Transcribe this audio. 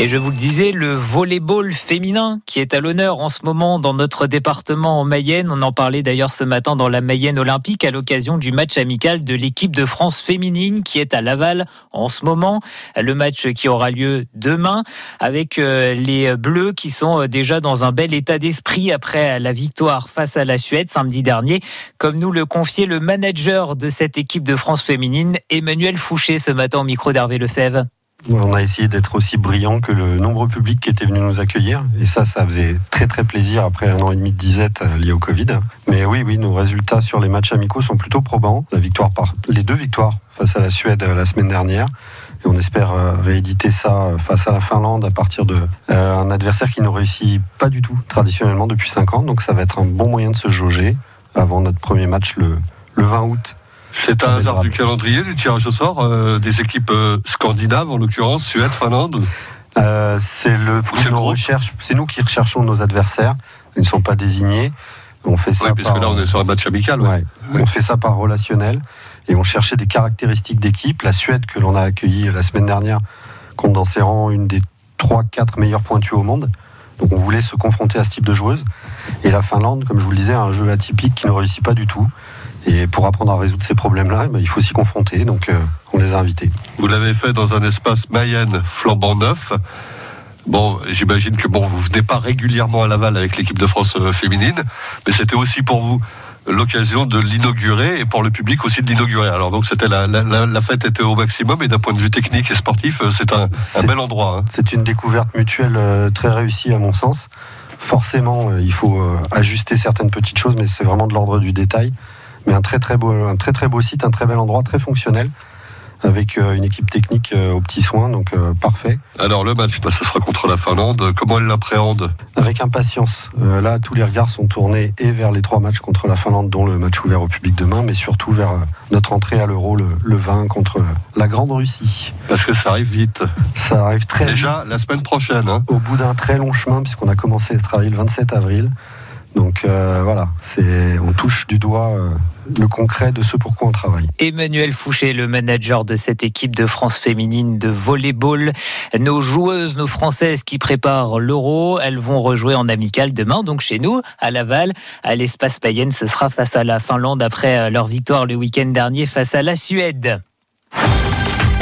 Et je vous le disais, le volleyball féminin qui est à l'honneur en ce moment dans notre département en Mayenne. On en parlait d'ailleurs ce matin dans la Mayenne olympique à l'occasion du match amical de l'équipe de France féminine qui est à Laval en ce moment. Le match qui aura lieu demain avec euh, les Bleus qui sont euh, déjà dans un bel état d'esprit après la victoire face à la Suède samedi dernier. Comme nous le confiait le manager de cette équipe de France féminine, Emmanuel Fouché, ce matin au micro d'Hervé Lefebvre. On a essayé d'être aussi brillant que le nombreux public qui était venu nous accueillir. Et ça, ça faisait très très plaisir après un an et demi de disette euh, lié au Covid. Mais oui, oui, nos résultats sur les matchs amicaux sont plutôt probants. La victoire par, les deux victoires face à la Suède euh, la semaine dernière. Et on espère euh, rééditer ça face à la Finlande à partir de un adversaire qui ne réussit pas du tout traditionnellement depuis 5 ans. Donc ça va être un bon moyen de se jauger avant notre premier match le, le 20 août c'est un hasard du calendrier du tirage au sort euh, des équipes euh, scandinaves, en l'occurrence Suède, Finlande. Euh, c'est le C'est nous qui recherchons nos adversaires. Ils ne sont pas désignés. On fait ça. Oui, puisque là on est sur un match amical. On fait ça par relationnel et on cherchait des caractéristiques d'équipe. La Suède que l'on a accueillie la semaine dernière compte dans ses rangs une des 3-4 meilleures pointues au monde. Donc on voulait se confronter à ce type de joueuse. Et la Finlande, comme je vous le disais, a un jeu atypique qui ne réussit pas du tout. Et pour apprendre à résoudre ces problèmes-là, eh ben, il faut s'y confronter. Donc, euh, on les a invités. Vous l'avez fait dans un espace Mayenne flambant neuf. Bon, j'imagine que bon, vous venez pas régulièrement à Laval avec l'équipe de France euh, féminine, mais c'était aussi pour vous l'occasion de l'inaugurer et pour le public aussi de l'inaugurer. Alors donc c'était la, la, fête était au maximum et d'un point de vue technique et sportif, euh, c'est un, bel endroit. Hein. C'est une découverte mutuelle très réussie à mon sens. Forcément, il faut ajuster certaines petites choses, mais c'est vraiment de l'ordre du détail. Mais un très très beau, un très très beau site, un très bel endroit, très fonctionnel avec euh, une équipe technique euh, aux petits soins, donc euh, parfait. Alors le match, bah, ce sera contre la Finlande. Comment elle l'appréhende? Avec impatience. là, tous les regards sont tournés et vers les trois matchs contre la Finlande, dont le match ouvert au public demain, mais surtout vers notre entrée à l'Euro le, 20 contre la Grande Russie. Parce que ça arrive vite. Ça arrive très Déjà vite. la semaine prochaine. Hein. Au bout d'un très long chemin, puisqu'on a commencé le travail le 27 avril. Donc euh, voilà, c'est on touche du doigt euh, le concret de ce pourquoi on travaille. Emmanuel Fouché, le manager de cette équipe de France féminine de volleyball. Nos joueuses, nos Françaises qui préparent l'Euro, elles vont rejouer en amical demain, donc chez nous, à Laval, à l'espace Payenne. Ce sera face à la Finlande après euh, leur victoire le week-end dernier face à la Suède.